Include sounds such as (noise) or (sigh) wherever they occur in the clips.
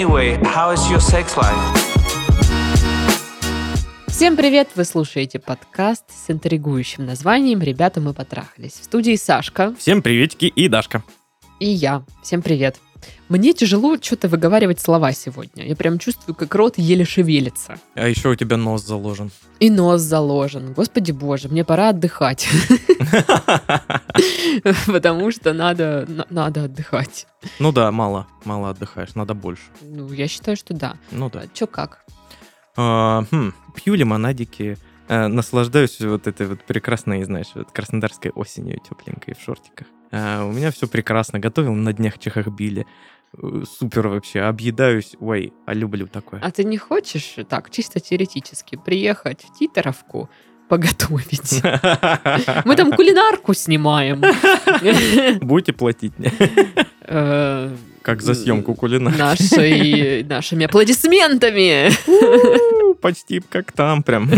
Anyway, how is your sex life? Всем привет! Вы слушаете подкаст с интригующим названием «Ребята, мы потрахались». В студии Сашка Всем приветики и Дашка. и я. Всем привет! Мне тяжело что-то выговаривать слова сегодня. Я прям чувствую, как рот еле шевелится. А еще у тебя нос заложен. И нос заложен. Господи боже, мне пора отдыхать. (laughs) Потому что надо, на- надо отдыхать. Ну да, мало, мало отдыхаешь, надо больше. Ну, я считаю, что да. Ну да. Че как? А, хм, пью лимонадики, э, наслаждаюсь вот этой вот прекрасной, знаешь, вот краснодарской осенью тепленькой в шортиках. А, у меня все прекрасно. Готовил на днях Чехахбили. Э, Супер вообще. Объедаюсь. Ой, а люблю такое. А ты не хочешь так, чисто теоретически, приехать в Титеровку, поготовить? (laughs) Мы там кулинарку снимаем. Будете платить мне? Э, Как за съемку кулина. нашей- Нашими аплодисментами. Почти как там прям.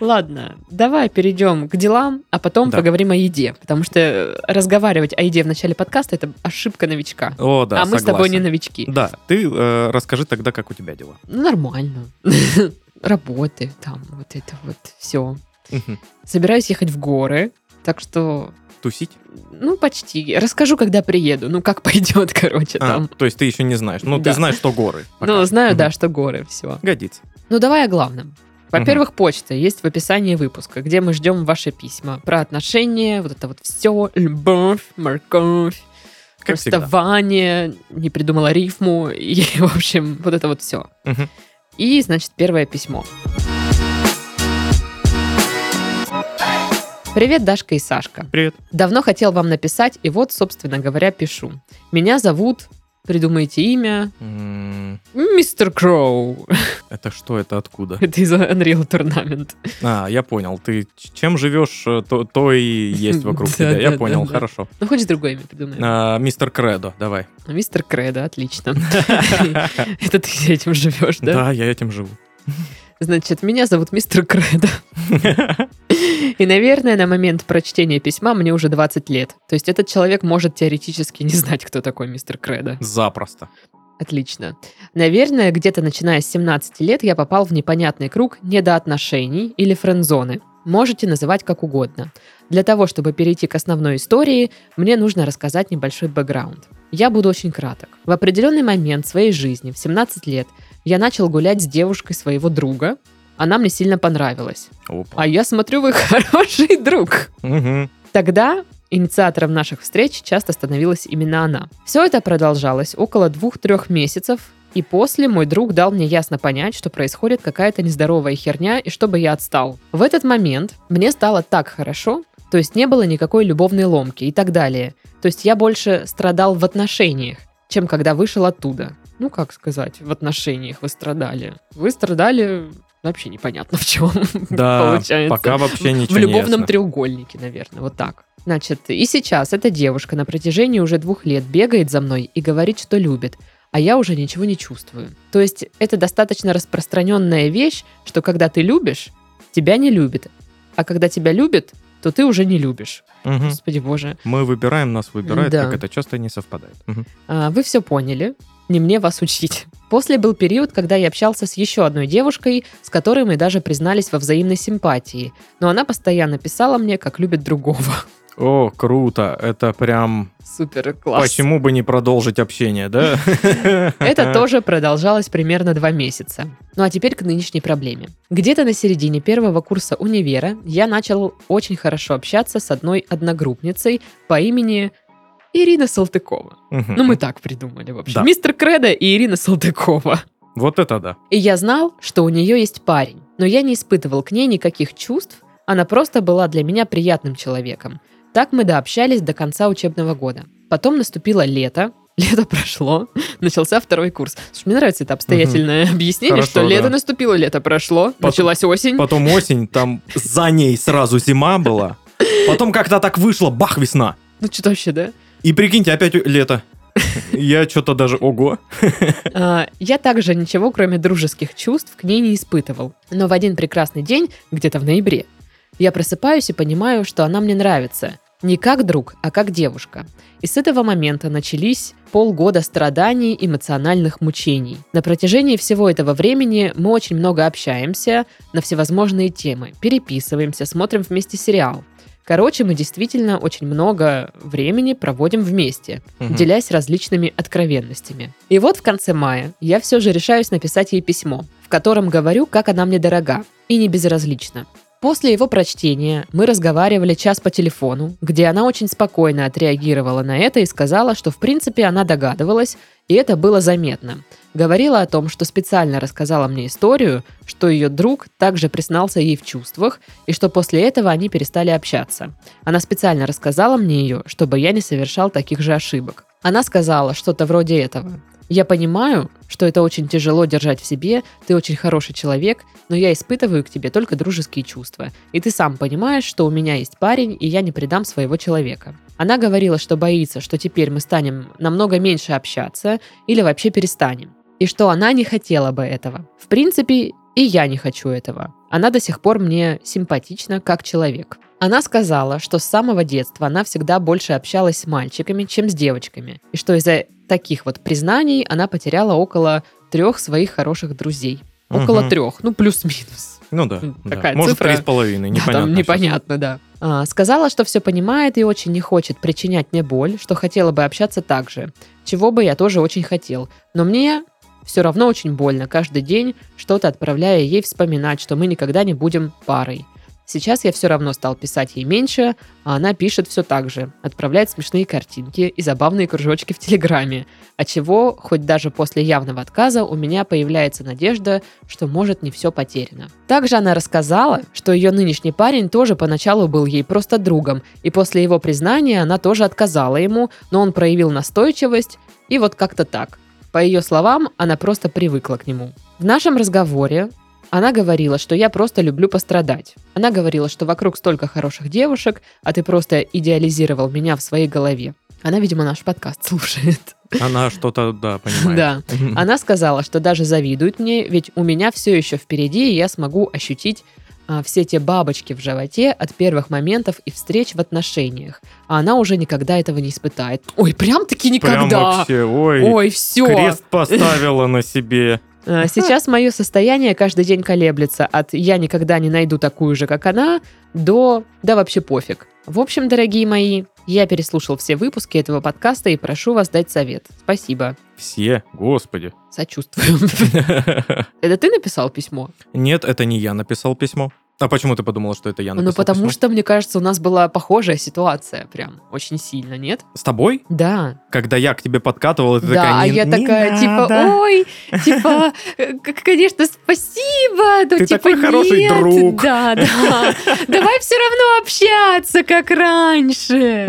Ладно, давай перейдем к делам, а потом Да. поговорим о еде. Потому что разговаривать о еде в начале подкаста это ошибка новичка. О, да, а мы с тобой не согласен. новички. Да, ты э, расскажи тогда, как у тебя дела. Ну, Нормально. (laughs) Работы, там, вот это вот все. Собираюсь ехать в горы, так что, Тусить? ну, почти. Расскажу, когда приеду. Ну, как (laughs) пойдет, короче, А, там. то есть ты еще не знаешь. Ну, Да. ты знаешь, что горы. (laughs) пока. Ну, знаю, Мгм. да, что горы, все. Годится. Ну, давай о главном. Во-первых, почта есть в описании выпуска, где мы ждем ваши письма про отношения, вот это вот все, любовь, морковь, Как всегда. расставание, не придумала рифму, (laughs) и, в общем, вот это вот все. Мгм. И, значит, первое письмо. Привет, Дашка и Сашка. Привет. Давно хотел вам написать, и вот, собственно говоря, пишу. Меня зовут, придумайте имя, М, Мистер Кроу. Это что, это откуда? (laughs) Это из Unreal Tournament. А, я понял. Ты чем живешь, э, то, то и есть вокруг тебя. Я понял, хорошо. Ну, хочешь другое имя придумаем? А, Мистер Кредо, давай. Мистер Кредо, отлично. (laughs) (laughs) Это ты этим живешь, да? Да, я этим живу. Значит, меня зовут Мистер Кредо. И, наверное, на момент прочтения письма мне уже 20 лет. То есть этот человек может теоретически не знать, кто такой Мистер Кредо. Запросто. Отлично. Наверное, где-то начиная с 17 лет я попал в непонятный круг недоотношений или френдзоны. Можете называть как угодно. Для того, чтобы перейти к основной истории, мне нужно рассказать небольшой бэкграунд. Я буду очень краток. В определенный момент своей жизни, в 17 лет, я начал гулять с девушкой своего друга. Она мне сильно понравилась. Опа. А я смотрю, вы (laughs) хороший друг. Мгм. Тогда инициатором наших встреч часто становилась именно она. Все это продолжалось около двух-трех месяцев, и после мой друг дал мне ясно понять, что происходит какая-то нездоровая херня, и чтобы я отстал. В этот момент мне стало так хорошо, то есть не было никакой любовной ломки и так далее. То есть я больше страдал в отношениях, чем когда вышел оттуда. Ну, как сказать, в отношениях вы страдали. Вы страдали вообще непонятно в чем. (laughs) Да, получается. пока вообще ничего В не любовном ясно. треугольнике, наверное, вот так. Значит, и сейчас эта девушка на протяжении уже двух лет бегает за мной и говорит, что любит, а я уже ничего не чувствую. То есть это достаточно распространенная вещь, что когда ты любишь, тебя не любят, а когда тебя любят, то ты уже не любишь. Мгм. Господи боже. Мы выбираем, нас выбирают, Да. как это часто не совпадает. Мгм. А, Вы все поняли, не мне вас учить. После был период, когда я общался с еще одной девушкой, с которой мы даже признались во взаимной симпатии. Но она постоянно писала мне, как любит другого. О, круто. Это прям... Супер класс. Почему бы не продолжить общение, да? (laughs) Это тоже продолжалось примерно два месяца. Ну а теперь к нынешней проблеме. Где-то на середине первого курса универа я начал очень хорошо общаться с одной одногруппницей по имени Ирина Салтыкова. Мгм. Ну мы так придумали, в общем. Да. Мистер Кредо и Ирина Салтыкова. Вот это да. И я знал, что у нее есть парень, но я не испытывал к ней никаких чувств, она просто была для меня приятным человеком. Так мы дообщались до конца учебного года. Потом наступило лето, (laughs) лето прошло, начался второй курс. Слушай, мне нравится это обстоятельное объяснение, Хорошо, что лето да. наступило, лето прошло, Потом- началась осень. Потом осень, там за ней сразу зима была. (laughs) Потом как-то так вышло, бах, весна. Ну что вообще, да? И прикиньте, опять лето. (laughs) Я что-то даже, ого. А, Я также ничего, кроме дружеских чувств, к ней не испытывал. Но в один прекрасный день, где-то в ноябре, я просыпаюсь и понимаю, что она мне нравится. Не как друг, а как девушка. И с этого момента начались полгода страданий, эмоциональных мучений. На протяжении всего этого времени мы очень много общаемся на всевозможные темы, переписываемся, смотрим вместе сериал. Короче, мы действительно очень много времени проводим вместе, Мгм. делясь различными откровенностями. И вот в конце мая я все же решаюсь написать ей письмо, в котором говорю, как она мне дорога и не безразлична. После его прочтения мы разговаривали час по телефону, где она очень спокойно отреагировала на это и сказала, что в принципе она догадывалась, и это было заметно. Говорила о том, что специально рассказала мне историю, что ее друг также признался ей в чувствах, и что после этого они перестали общаться. Она специально рассказала мне ее, чтобы я не совершал таких же ошибок. Она сказала что-то вроде этого. Я понимаю, что это очень тяжело держать в себе, ты очень хороший человек, но я испытываю к тебе только дружеские чувства. И ты сам понимаешь, что у меня есть парень, и я не предам своего человека. Она говорила, что боится, что теперь мы станем намного меньше общаться или вообще перестанем. И что она не хотела бы этого. В принципе, и я не хочу этого. Она до сих пор мне симпатична как человек. Она сказала, что с самого детства она всегда больше общалась с мальчиками, чем с девочками. И что из-за таких вот признаний она потеряла около трех своих хороших друзей. Около Мгм. трех, ну плюс-минус. Ну да. М, да. такая Может, цифра. три с половиной, Да, непонятно. там щас. непонятно, да. А, сказала, что все понимает и очень не хочет причинять мне боль, что хотела бы общаться так же, чего бы я тоже очень хотел. Но мне все равно очень больно каждый день что-то отправляя ей вспоминать, что мы никогда не будем парой. Сейчас я все равно стал писать ей меньше, а она пишет все так же, отправляет смешные картинки и забавные кружочки в Телеграме, отчего, хоть даже после явного отказа, у меня появляется надежда, что может не все потеряно. Также она рассказала, что ее нынешний парень тоже поначалу был ей просто другом, и после его признания она тоже отказала ему, но он проявил настойчивость, и вот как-то так. По ее словам, она просто привыкла к нему. В нашем разговоре она говорила, что я просто люблю пострадать. Она говорила, что вокруг столько хороших девушек, а ты просто идеализировал меня в своей голове. Она, видимо, наш подкаст слушает. Она что-то, да, понимает. Да. Она сказала, что даже завидует мне, ведь у меня все еще впереди, и я смогу ощутить все те бабочки в животе от первых моментов и встреч в отношениях. А она уже никогда этого не испытает. Ой, прям-таки Прям никогда. вообще, ой, Ой, все. крест поставила на себе. А, Сейчас мое состояние каждый день колеблется от «я никогда не найду такую же, как она» до «да вообще пофиг». В общем, дорогие мои, я переслушал все выпуски этого подкаста и прошу вас дать совет. Спасибо. Все, господи. Сочувствую. (laughs) Это ты написал письмо? Нет, это не я написал письмо. А почему ты подумала, что это я написал Ну, потому письмо? что, мне кажется, у нас была похожая ситуация прям очень сильно, нет? С тобой? Да. Когда я к тебе подкатывал, ты да, такая, а «Не- я такая, типа, надо». ой, типа, э, к- конечно, спасибо, но Ты типа такой хороший нет, друг. Да, да. Давай все равно общаться, как раньше.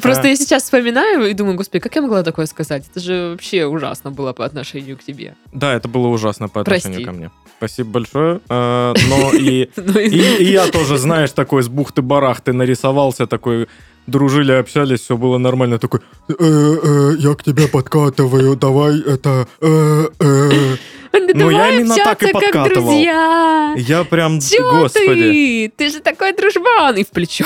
Просто я сейчас вспоминаю и думаю, господи, как я могла такое сказать? Это же вообще ужасно было по отношению к тебе. Да, это было ужасно по отношению Прости. ко мне. Спасибо большое. Э, Но и (laughs) и- И, и я тоже, знаешь, такой с бухты-барахты нарисовался, такой, дружили, общались, все было нормально, такой, «Э, э, я к тебе подкатываю, давай это, э, э». Да Ну, я именно так и как подкатывал. друзья. Я прям, Чё господи. ты? Ты же такой дружбан! И в плечо.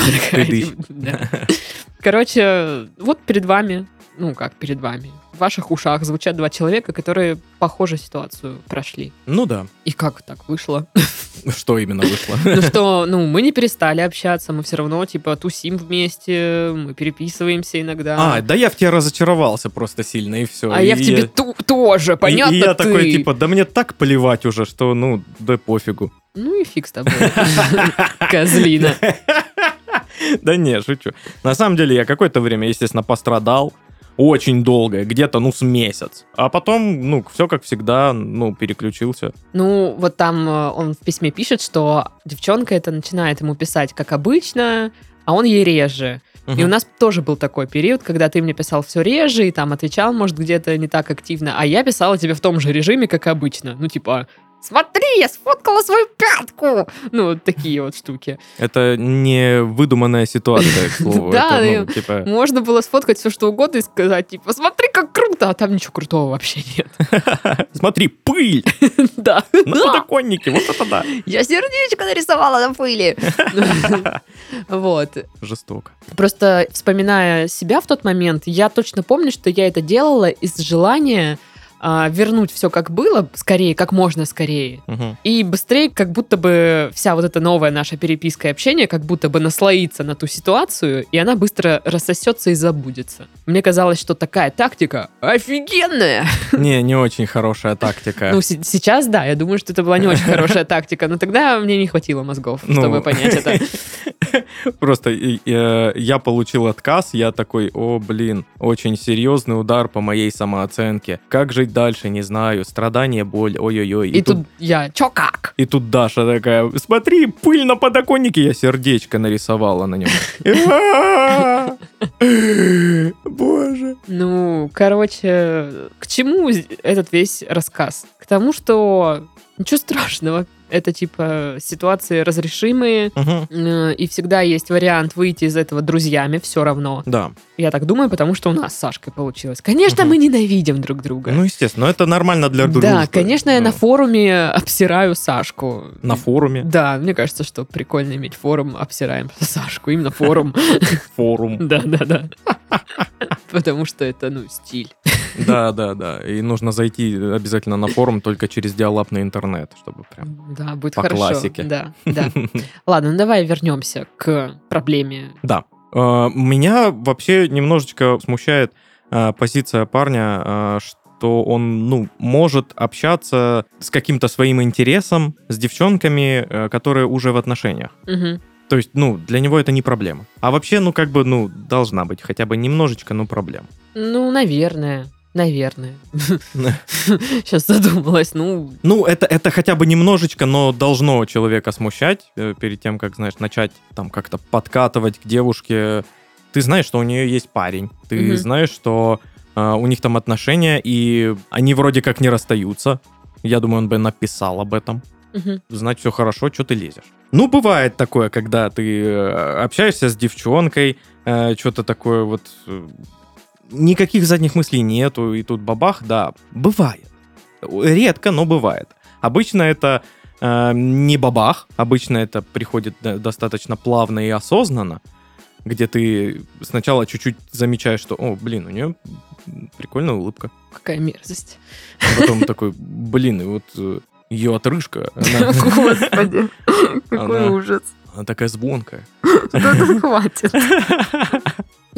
Короче, вот перед вами, ну как перед вами, в ваших ушах звучат два человека, которые похожую ситуацию прошли. Ну да, И как так вышло? (laughs) что именно вышло. (laughs) Ну что, ну мы не перестали общаться, мы все равно типа тусим вместе, мы переписываемся иногда. А, да я в тебе разочаровался просто сильно, и все. А я в тебе ту- тоже, понятно И, я ты. такой, типа, да мне так плевать уже, что, ну, да пофигу. Ну и фиг с тобой, (laughs) козлина. Да не, шучу. На самом деле я какое-то время, естественно, пострадал. Очень долго, где-то, ну, с месяц. А потом, ну, все как всегда, ну, переключился. Ну, вот там э, он в письме пишет, что девчонка это начинает ему писать как обычно, а он ей реже. И у нас тоже был такой период, когда ты мне писал все реже, и там отвечал, может, где-то не так активно, а я писала тебе в том же режиме, как обычно. Ну, типа, смотри, я сфоткала свою пятку. Ну, вот такие вот штуки. Это не выдуманная ситуация, к слову. (laughs) Да, ну, типа, Можно было сфоткать все, что угодно и сказать, типа, смотри, как круто, а там ничего крутого вообще нет. (laughs) смотри, пыль Да. на подоконнике, вот это да. Я сердечко нарисовала на пыли. (laughs) Вот. Жестоко. Просто вспоминая себя в тот момент, я точно помню, что я это делала из желания а, вернуть все как было, скорее, как можно скорее. Мгм. И быстрее, как будто бы вся вот эта новая наша переписка и общение, как будто бы наслоится на ту ситуацию, и она быстро рассосется и забудется. Мне казалось, что такая тактика офигенная. (laughs) Не, не очень хорошая тактика. Ну, се- сейчас, да, я думаю, что это была не очень хорошая (laughs) тактика, но тогда мне не хватило мозгов, Ну. чтобы понять это. (laughs) Просто э, я получил отказ, я такой, о, блин, очень серьезный удар по моей самооценке. Как жить дальше, не знаю. Страдание, боль, ой-ой-ой. И тут я, чё как? И тут Даша такая, смотри, пыль на подоконнике, я сердечко нарисовала на нем. Боже. Ну, короче, к чему этот весь рассказ? К тому, что ничего страшного. Это типа ситуации разрешимые, э, и всегда есть вариант выйти из этого друзьями, все равно. Да. Я так думаю, потому что у нас с Сашкой получилось. Конечно, Мгм. мы ненавидим друг друга. Ну, естественно, но это нормально для дружбы. да, конечно, я Ну, на форуме обсираю Сашку. На форуме, Да, мне кажется, что прикольно иметь форум, обсираем (laughs) Сашку, именно форум. форум. (laughs) Да, да, да. (laughs) Потому что это, ну, стиль. Да, да, да. И нужно зайти обязательно на форум только через диалапный интернет, чтобы прям... Да, будет По хорошо. классике. Да, да. (laughs) Ладно, ну давай вернемся к проблеме. Да. Э, Меня вообще немножечко смущает э, позиция парня, э, что он, ну, может общаться с каким-то своим интересом с девчонками, которые уже в отношениях. То есть, ну, для него это не проблема. А вообще, ну, как бы, ну, должна быть хотя бы немножечко, ну, проблем. Ну, наверное. Наверное. (laughs) Сейчас задумалась. Ну, Ну, это, это хотя бы немножечко, но должно человека смущать э, перед тем, как, знаешь, начать там как-то подкатывать к девушке. Ты знаешь, что у нее есть парень. Ты Мгм. знаешь, что э, у них там отношения, и они вроде как не расстаются. Я думаю, он бы написал об этом. мгм. Знать все хорошо, что ты лезешь. Ну, бывает такое, когда ты э, общаешься с девчонкой, что-то такое вот... э, никаких задних мыслей нету, и тут бабах, да, бывает. Редко, но бывает. Обычно это э, не бабах, обычно это приходит до- достаточно плавно и осознанно, где ты сначала чуть-чуть замечаешь, что, о, блин, у нее прикольная улыбка. какая мерзость. А потом такой, блин, и вот ее отрыжка, она, (laughs) Господи, (laughs) какой Она- ужас. она такая звонкая. (laughs) Да хватит.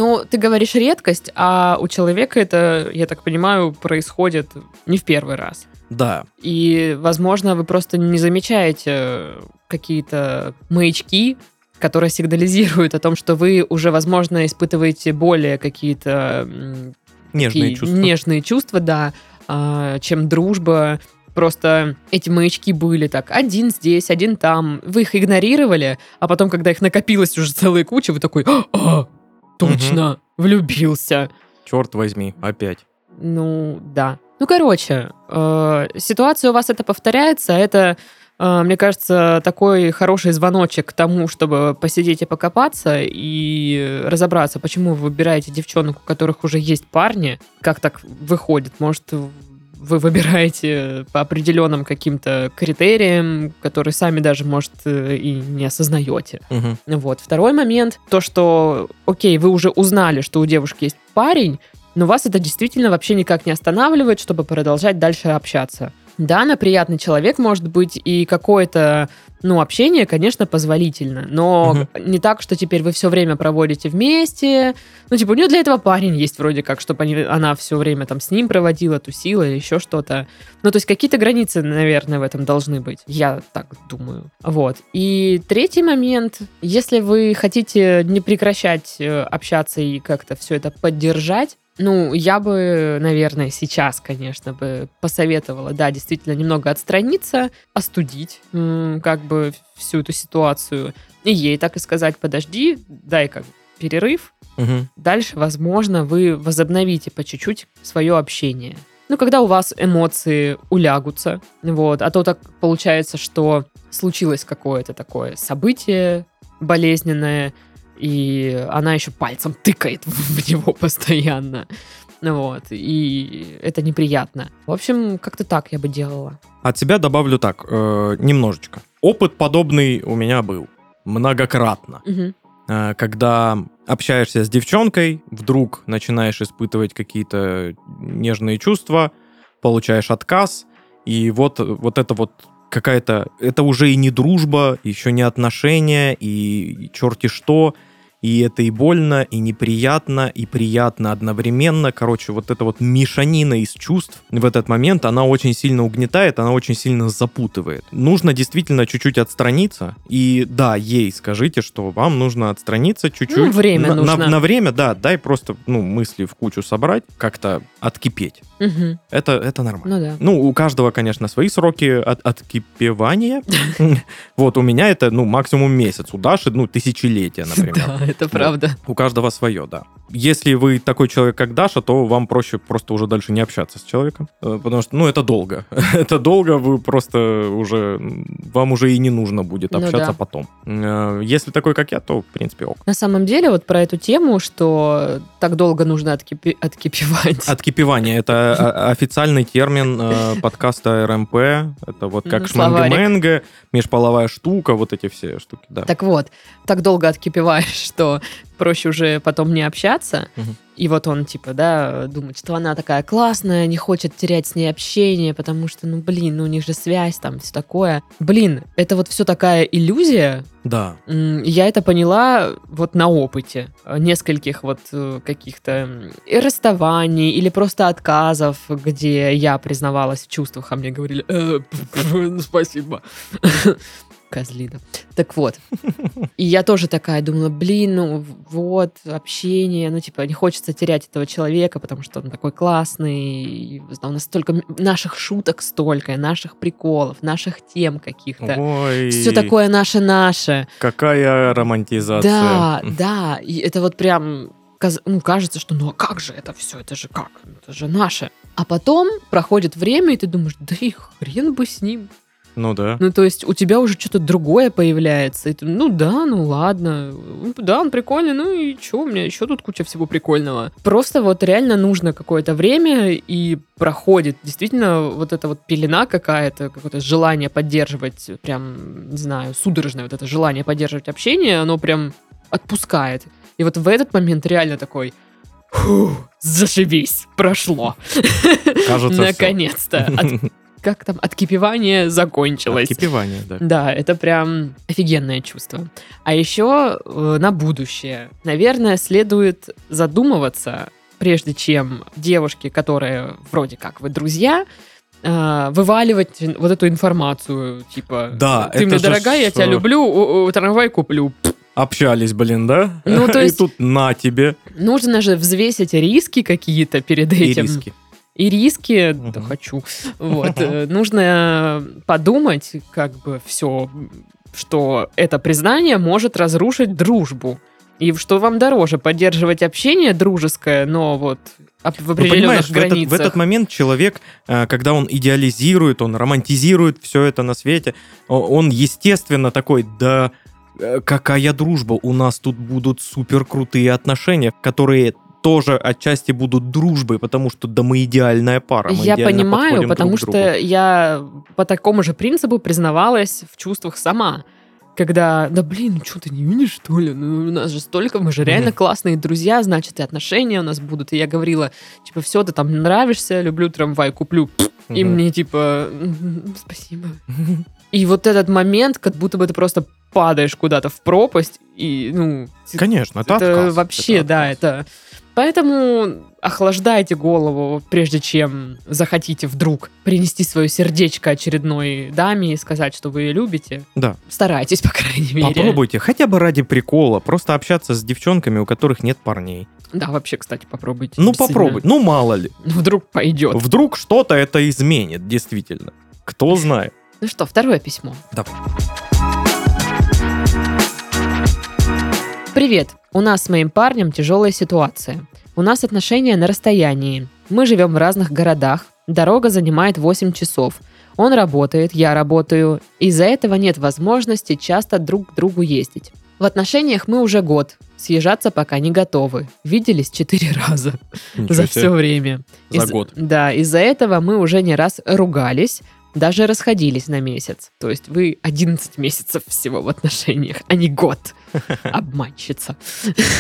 Ну, ты говоришь редкость, а у человека это, я так понимаю, происходит не в первый раз. Да, И, возможно, вы просто не замечаете какие-то маячки, которые сигнализируют о том, что вы уже, возможно, испытываете более какие-то нежные такие чувства. нежные чувства, да, а, чем дружба. Просто эти маячки были так, один здесь, один там. Вы их игнорировали, а потом, когда их накопилось уже целая куча, вы такой, а, точно, влюбился. Черт возьми, опять. Ну, да. Ну, короче, э, ситуация у вас это повторяется. Это, э, мне кажется, такой хороший звоночек к тому, чтобы посидеть и покопаться и разобраться, почему вы выбираете девчонок, у которых уже есть парни. Как так выходит? Может, вы выбираете по определенным каким-то критериям, которые сами даже, может, э, и не осознаете. Мгм. Вот. Второй момент, то, что, окей, вы уже узнали, что у девушки есть парень, но вас это действительно вообще никак не останавливает, чтобы продолжать дальше общаться. Да, она приятный человек, может быть, и какое-то, ну, общение, конечно, позволительно, но не так, что теперь вы все время проводите вместе. Ну, типа, у нее для этого парень есть вроде как, чтобы они, она все время там с ним проводила, тусила или еще что-то. Ну, то есть какие-то границы, наверное, в этом должны быть. Я так думаю. Вот. И третий момент. Если вы хотите не прекращать э, общаться и как-то все это поддержать, ну, я бы, наверное, сейчас, конечно, бы посоветовала, да, действительно немного отстраниться, остудить, как бы всю эту ситуацию. И ей так и сказать, подожди, дай как перерыв, Мгм. дальше, возможно, вы возобновите по чуть-чуть свое общение. Ну, когда у вас эмоции улягутся, вот, а то так получается, что случилось какое-то такое событие болезненное, и она еще пальцем тыкает (laughs) в него постоянно. Вот, и это неприятно. В общем, как-то так я бы делала. От себя добавлю так, э, немножечко. Опыт подобный у меня был. Многократно. Мгм. Э, когда общаешься с девчонкой, вдруг начинаешь испытывать какие-то нежные чувства, получаешь отказ, и вот, вот это вот какая-то... Это уже и не дружба, еще не отношения, и черти что, и это и больно, и неприятно, и приятно одновременно. Короче, вот эта вот мешанина из чувств в этот момент, она очень сильно угнетает, она очень сильно запутывает. Нужно действительно чуть-чуть отстраниться. И да, ей скажите, что вам нужно отстраниться чуть-чуть. Ну, время на, на- нужно. на время, да, дай просто, ну, мысли в кучу собрать, как-то откипеть. Мгм. Это, это нормально. Ну да. Ну, у каждого, конечно, свои сроки от, откипевания. (laughs) Вот, у меня это, ну, максимум месяц. У Даши, ну, тысячелетия, например. (laughs) Да, это правда. У каждого свое, да. Если вы такой человек, как Даша, то вам проще просто уже дальше не общаться с человеком. Э, Потому что, ну, это долго. (laughs) это долго, вы просто уже... Вам уже и не нужно будет Ну общаться да. потом. Э, Если такой, как я, то, в принципе, ок. На самом деле, вот про эту тему, что так долго нужно откипи- откипевать. Откипевание это официальный термин э, (laughs) подкаста РМП. Это вот как шмэнга-мэнга, межполовая штука, вот эти все штуки, да. Так вот, так долго откипеваешь, (laughs) что проще уже потом не общаться. Мгм. И вот он, типа, да, думает, что она такая классная, не хочет терять с ней общение, потому что, ну, блин, ну, у них же связь, там, все такое. Блин, это вот все такая иллюзия. Да. Я это поняла вот на опыте нескольких вот э, каких-то расставаний или просто отказов, где я признавалась в чувствах, а мне говорили «Э, (laughs) спасибо. Козлина. Так вот. И я тоже такая думала, блин, ну вот, общение, ну типа не хочется терять этого человека, потому что он такой классный, и у нас столько наших шуток столько, наших приколов, наших тем каких-то. Ой, Все такое наше-наше. Какая романтизация. Да, да, и это вот прям ну, кажется, что ну а как же это все, это же как, это же наше. А потом проходит время, и ты думаешь, да и хрен бы с ним. Ну да. Ну, то есть у тебя уже что-то другое появляется. И ты, ну да, ну ладно. Да, он прикольный, ну и что, у меня еще тут куча всего прикольного. Просто вот реально нужно какое-то время, и проходит действительно вот эта вот пелена какая-то, какое-то желание поддерживать, прям, не знаю, судорожное вот это желание поддерживать общение, оно прям отпускает. И вот в этот момент реально такой, «Фу, зашибись, прошло. Кажется. (laughs) Наконец-то. От- как там, откипевание закончилось. Откипевание, да. Да, это прям офигенное чувство. А еще э, на будущее. Наверное, следует задумываться, прежде чем девушке, которая вроде как вы друзья, э, вываливать вот эту информацию, типа, Да, ты мне дорогая, я тебя люблю, о- о, трамвай куплю. Общались, блин, да? Ну, то есть- И тут на тебе Нужно же взвесить риски какие-то перед и этим. риски. И риски, да хочу. (laughs) Вот, э, нужно подумать, как бы все, что это признание может разрушить дружбу. И что вам дороже, поддерживать общение дружеское, но вот в Ну, определенных понимаешь, в этот, границах. в этот момент человек, э, когда он идеализирует, он романтизирует все это на свете, он, естественно, такой, да э, какая дружба, у нас тут будут супер крутые отношения, которые тоже отчасти будут дружбой, потому что да мы идеальная пара. мы Я идеально понимаю, потому друг к другу. что я по такому же принципу признавалась в чувствах сама. Когда, да блин, что ты не видишь, что ли? Ну, у нас же столько, мы же реально классные друзья, значит, и отношения у нас будут. И я говорила, типа, все, ты там нравишься, люблю трамвай, куплю. И мне, типа, «М, спасибо. И вот этот момент, как будто бы ты просто падаешь куда-то в пропасть, и, ну... Конечно, это, это отказ, вообще, это да, это... Поэтому охлаждайте голову, прежде чем захотите вдруг принести свое сердечко очередной даме и сказать, что вы ее любите. Да. Старайтесь, по крайней мере. Попробуйте, хотя бы ради прикола, просто общаться с девчонками, у которых нет парней. Да, вообще, кстати, попробуйте. Ну, попробуй, ну, мало ли. Вдруг пойдет. Вдруг что-то это изменит, действительно. Кто знает. Ну что, второе письмо. Давай. Привет. У нас с моим парнем тяжелая ситуация. У нас отношения на расстоянии. Мы живем в разных городах, Дорога занимает 8 часов. Он работает, я работаю. Из-за этого нет возможности часто друг к другу ездить. В отношениях мы уже год. Съезжаться пока не готовы. Виделись четыре (laughs) раза Ничего за себе. все время. За Из- год. Да, из-за этого мы уже не раз ругались, даже расходились на месяц. То есть вы 11 месяцев всего в отношениях, а не год. (laughs) Обманщица.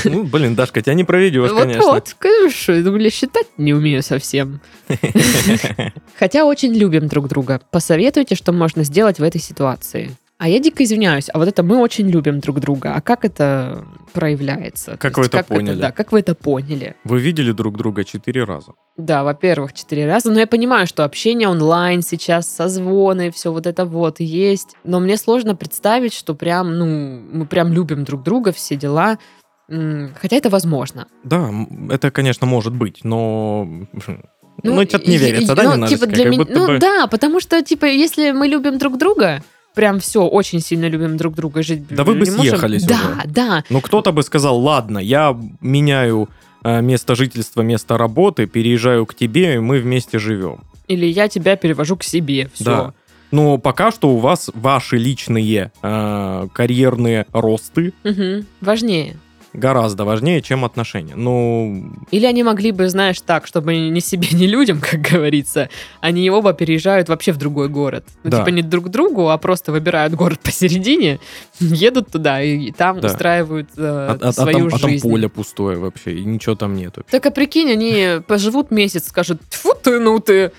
Ну, блин, Дашка, тебя не проведешь, Вот конечно. вот, конечно, я думаю, считать не умею совсем. (laughs) Хотя очень любим друг друга. Посоветуйте, что можно сделать в этой ситуации. А я дико извиняюсь, а вот это мы очень любим друг друга. А как это проявляется? То Как есть вы это поняли? да, как вы это поняли? Вы видели друг друга четыре раза. Да, во-первых, четыре раза. Но я понимаю, что общение онлайн сейчас, созвоны, все вот это вот есть. Но мне сложно представить, что прям, ну, мы прям любим друг друга, все дела. Хотя это возможно. Да, это, конечно, может быть, но... Ну, что-то не верится, и- да, ну, немножечко? типа для Как меня- Ну бы- да, потому что, типа, если мы любим друг друга, прям все, очень сильно любим друг друга, жить Да вы бы не можем. съехались Да, уже. да. Ну, кто-то бы сказал, ладно, я меняю э, место жительства, место работы, переезжаю к тебе, и мы вместе живем. Или я тебя перевожу к себе, все. Да. Но пока что у вас ваши личные э, карьерные росты Важнее. Гораздо важнее, чем отношения. Ну, Или они могли бы, знаешь, так, чтобы ни себе, ни людям, (laughs) как говорится, они оба переезжают вообще в другой город. Ну, Да. типа не друг к другу, а просто выбирают город (laughs) посередине, едут туда и а там Да. устраивают э, а, а- а свою там, а там жизнь. поле пустое вообще, и ничего там нет вообще. Так а прикинь, они поживут месяц, скажут, фу ты, ну ты,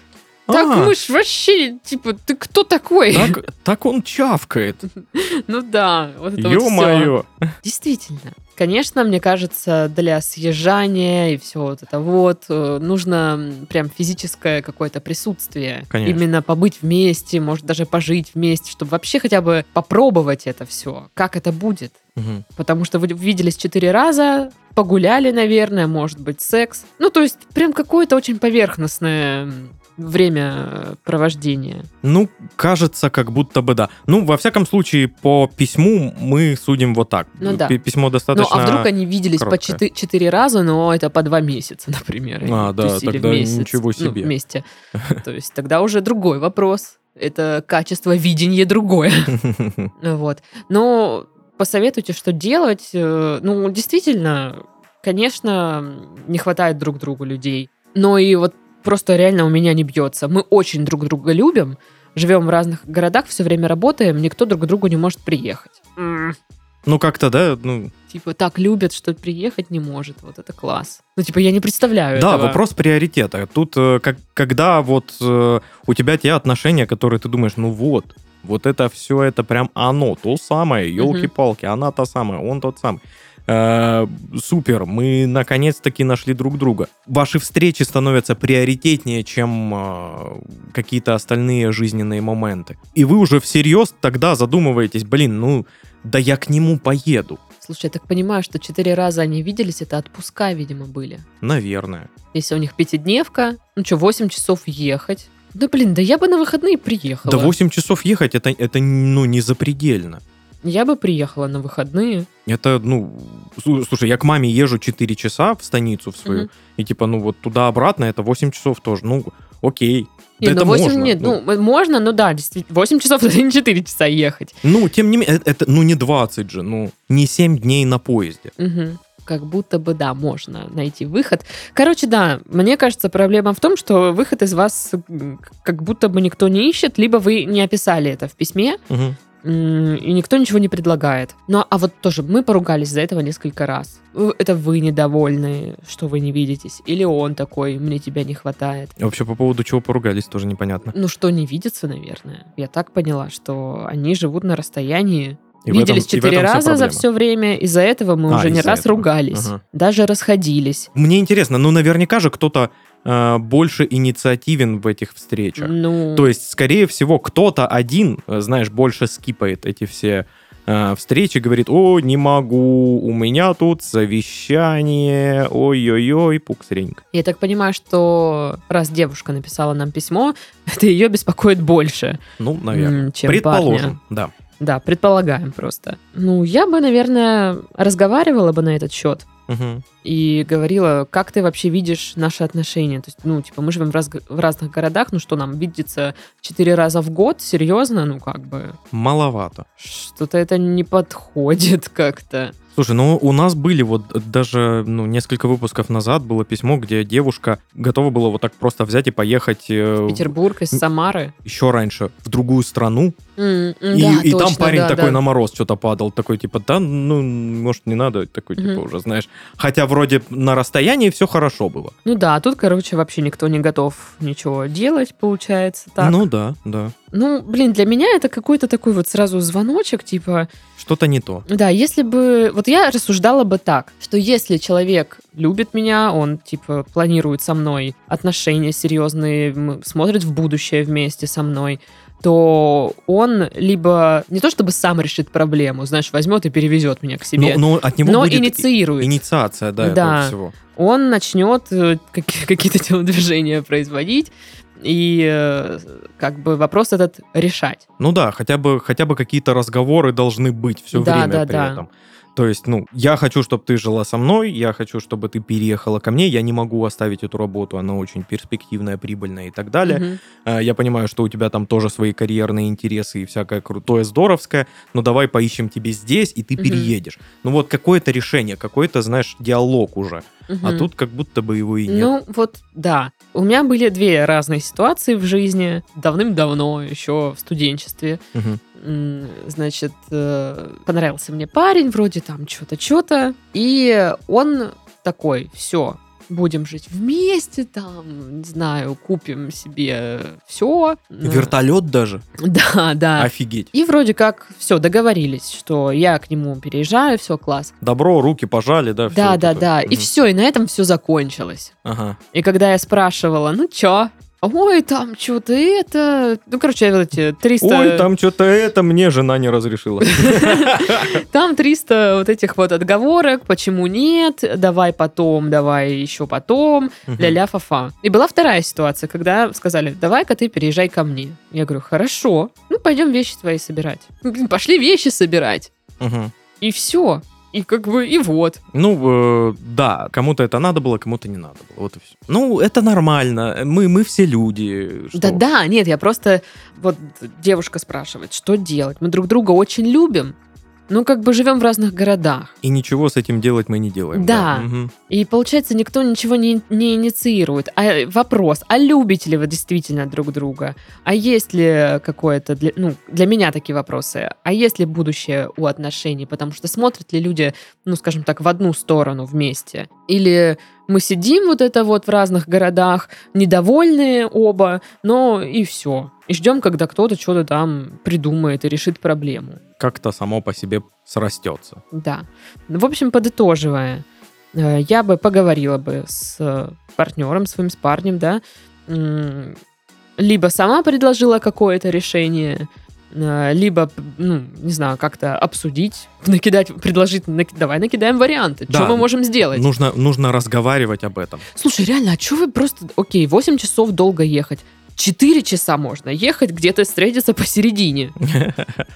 так А, мы ж вообще, типа, ты кто такой? так, так он чавкает. (laughs) Ну да, вот это вот. Ё-моё. Действительно. Конечно, мне кажется, для съезжания и все вот это вот э, нужно прям физическое какое-то присутствие. Конечно. Именно побыть вместе, может даже пожить вместе, чтобы вообще хотя бы попробовать это все, как это будет. Мгм. Потому что вы виделись четыре раза, погуляли, наверное, может быть, секс. Ну, то есть прям какое-то очень поверхностное время э, провождения. Ну, кажется, как будто бы да. Ну, во всяком случае, по письму мы судим вот так. Ну да. Пи- Письмо Ну, достаточно... а вдруг они виделись по короткое. четы- четыре раза, но это по два месяца, (laughs) например. А, да, тогда месяц, ничего ну, себе. вместе. (laughs) То есть тогда уже другой вопрос. Это качество видения другое. (laughs) Вот. Но посоветуйте, что делать. Э, Ну, действительно, конечно, не хватает друг другу людей. Но и вот просто реально у меня не бьется. Мы очень друг друга любим, живем в разных городах, все время работаем, никто друг к другу не может приехать. Ну, как-то, да, ну... Типа так любят, что приехать не может. Вот это класс. Ну, типа, я не представляю Да, этого. вопрос приоритета. Тут, э, как, когда вот э, у тебя те отношения, которые ты думаешь, ну вот, вот это все, это прям оно, то самое, елки-палки, она та самая, он тот самый. Э, супер, мы наконец-таки нашли друг друга. Ваши встречи становятся приоритетнее, чем э, какие-то остальные жизненные моменты. И вы уже всерьез тогда задумываетесь, блин, ну, да я к нему поеду. Слушай, я так понимаю, что четыре раза они виделись, это отпуска, видимо, были. Наверное. Если у них пятидневка, ну что, 8 часов ехать. Да блин, да я бы на выходные приехала. Да 8 часов ехать, это, это ну, не запредельно. Я бы приехала на выходные. Это, ну, слу- слушай, я к маме езжу 4 часа в станицу в свою, Мгм. и типа, ну вот туда-обратно это 8 часов тоже, ну, окей. Не, да ну это 8 можно. нет, ну, можно, ну да, действительно, 8 часов это не 4 часа ехать. Ну, тем не менее, это, ну, не 20 же, ну, не 7 дней на поезде. Мгм. Как будто бы, да, можно найти выход. Короче, да, мне кажется, проблема в том, что выход из вас как будто бы никто не ищет, либо вы не описали это в письме, Мгм. И никто ничего не предлагает. Ну, а вот тоже мы поругались за этого несколько раз. Это вы недовольны, что вы не видитесь, или он такой, мне тебя не хватает. И Вообще, по поводу чего поругались, тоже непонятно. Ну, что не видится, наверное. Я так поняла, что они живут на расстоянии. И Виделись четыре раза за проблема. все время. Из-за этого мы А, уже не раз этого. ругались. Ага. Даже расходились. Мне интересно, ну, наверняка же кто-то э, больше инициативен в этих встречах. Ну, То есть, скорее всего, кто-то один, э, знаешь, больше скипает эти все э, встречи, говорит, о, не могу, у меня тут совещание, ой-ой-ой, пуксренька. я так понимаю, что раз девушка написала нам письмо, (laughs) это ее беспокоит больше, Ну, наверное. чем Предположим, парня. да. Да, предполагаем просто. Ну, я бы, наверное, разговаривала бы на этот счет. Мгм. и говорила, как ты вообще видишь наши отношения. То есть, ну, типа, мы живем в, раз- в разных городах, ну что нам, видеться четыре раза в год? Серьезно? Ну, как бы, Маловато. что-то это не подходит как-то. Слушай, ну у нас были вот даже ну, несколько выпусков назад было письмо, где девушка готова была вот так просто взять и поехать э, Петербург из Самары. еще раньше в другую страну, М, м, и, да, и там точно, парень да, такой да. на мороз что-то падал, такой типа, да, ну, может, не надо, такой типа Мгм. уже, знаешь. Хотя вроде на расстоянии все хорошо было. Ну да, тут, короче, вообще никто не готов ничего делать, получается так. Ну да, да. Ну, блин, для меня это какой-то такой вот сразу звоночек, типа, Что-то не то. да, если бы... Вот я рассуждала бы так, что если человек любит меня, он, типа, планирует со мной отношения серьезные, смотрит в будущее вместе со мной, то он либо не то чтобы сам решит проблему, знаешь, возьмет и перевезет меня к себе, Но, но от него но будет инициирует. инициация, да, Да. этого всего. он начнет э, какие- какие-то (laughs) телодвижения производить и э, как бы вопрос этот решать. Ну да, хотя бы, хотя бы какие-то разговоры должны быть все Да, время да, при да. этом. То есть, ну, я хочу, чтобы ты жила со мной, я хочу, чтобы ты переехала ко мне, я не могу оставить эту работу, она очень перспективная, прибыльная и так далее. А, Я понимаю, что у тебя там тоже свои карьерные интересы и всякое крутое, здоровское, но давай поищем тебе здесь, и ты Мгм. переедешь. Ну вот какое-то решение, какой-то, знаешь, диалог уже. А Мгм. тут как будто бы его и нет. Ну, вот, да. У меня были две разные ситуации в жизни. Давным-давно, еще в студенчестве. М, Значит, э, понравился мне парень, вроде там что-то, что-то. И он такой, все, будем жить вместе, там, не знаю, купим себе все. Вертолет даже? (laughs) Да, да. Офигеть. И вроде как все, договорились, что я к нему переезжаю, все, класс. Добро, руки пожали, да? да, да, это. да. И Мгм. все, и на этом все закончилось. Ага. И когда я спрашивала, ну чё? Ой, там что-то это... Ну, короче, я вот эти 300... Ой, там что-то это мне жена не разрешила. (laughs) Там 300 вот этих вот отговорок, почему нет, давай потом, давай еще потом, ля-ля фа И была вторая ситуация, когда сказали, давай-ка ты переезжай ко мне. Я говорю, хорошо, ну пойдем вещи твои собирать. Пошли вещи собирать. И все. И как бы, и вот. Ну, э, да, кому-то это надо было, кому-то не надо было. Вот и все. Ну, это нормально. Мы, мы все люди. что? Да-да, нет, я просто... Вот девушка спрашивает, что делать? Мы друг друга очень любим, но как бы живем в разных городах. И ничего с этим делать мы не делаем. Да. Мгм. И получается, никто ничего не, не инициирует. А вопрос, а любите ли вы действительно друг друга? А есть ли какое-то... Для, ну, для меня такие вопросы. А есть ли будущее у отношений? Потому что смотрят ли люди, ну, скажем так, в одну сторону вместе? Или мы сидим вот это вот в разных городах, недовольные оба, но и все. И ждем, когда кто-то что-то там придумает и решит проблему. Как-то само по себе срастется. Да. В общем, подытоживая, э, я бы поговорила бы с э, партнером своим, с парнем, да, либо сама предложила какое-то решение, э, либо, ну, не знаю, как-то обсудить, накидать, предложить, наки- давай накидаем варианты, Да. что мы можем сделать. Нужно, нужно разговаривать об этом. Слушай, реально, а что вы просто... Окей, 8 часов долго ехать. 4 часа можно ехать, где-то встретиться посередине. (laughs)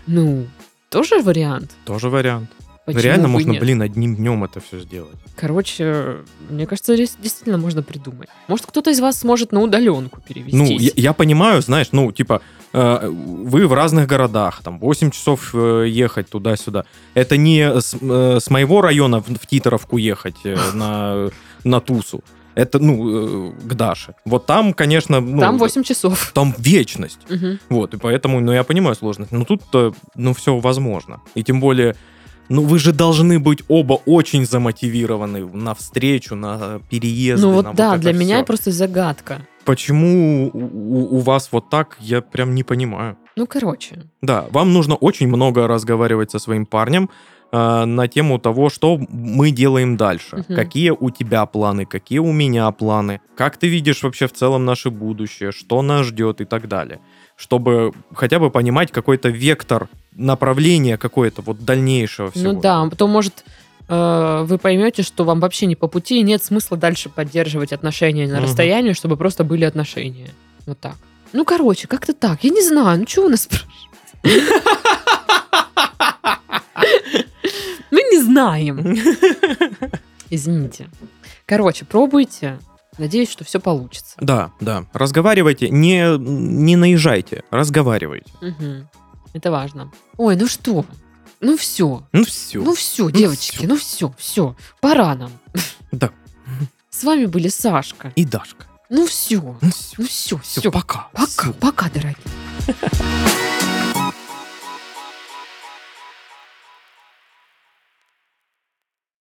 Ну, тоже вариант. Тоже вариант. Почему Реально можно, нет? блин, одним днем это все сделать. Короче, мне кажется, здесь действительно можно придумать. Может, кто-то из вас сможет на удаленку перевестись. Ну, я, я понимаю, знаешь, ну, типа, э, вы в разных городах, там, 8 часов э, ехать туда-сюда. Это не с, э, с моего района в, в Титаровку ехать э, (laughs) на, на Тусу. Это, ну, э, к Даше. Вот там, конечно, ну... Там 8 часов. Там вечность. Мгм. Вот, и поэтому, ну, я понимаю сложность. Но тут, ну, все возможно. И тем более, ну, вы же должны быть оба очень замотивированы на встречу, на переезд. Ну вот да, для меня просто загадка. Почему у- у вас вот так, я прям не понимаю. Ну, короче. Да, вам нужно очень много разговаривать со своим парнем э, на тему того, что мы делаем дальше. Мгм. Какие у тебя планы, какие у меня планы, как ты видишь вообще в целом наше будущее, что нас ждет и так далее. Чтобы хотя бы понимать какой-то вектор направления какое-то вот дальнейшего всего. Ну да, потом, может, э, вы поймете, что вам вообще не по пути, и нет смысла дальше поддерживать отношения на Мгм. расстоянии, чтобы просто были отношения. Вот так. Ну, короче, как-то так. Я не знаю, ну чего вы нас спрашиваете? (laughs) Знаем. (laughs) Извините. Короче, пробуйте. Надеюсь, что все получится. Да, да. Разговаривайте, не, не наезжайте, разговаривайте. Мгм. Это важно. Ой, ну что? Ну все. Ну все. Ну все, девочки, всё. ну все, все. Пора нам. да. С вами были Сашка. И Дашка. Ну все. Ну все. Ну все, Все, все. пока. Пока, Всё. пока, дорогие.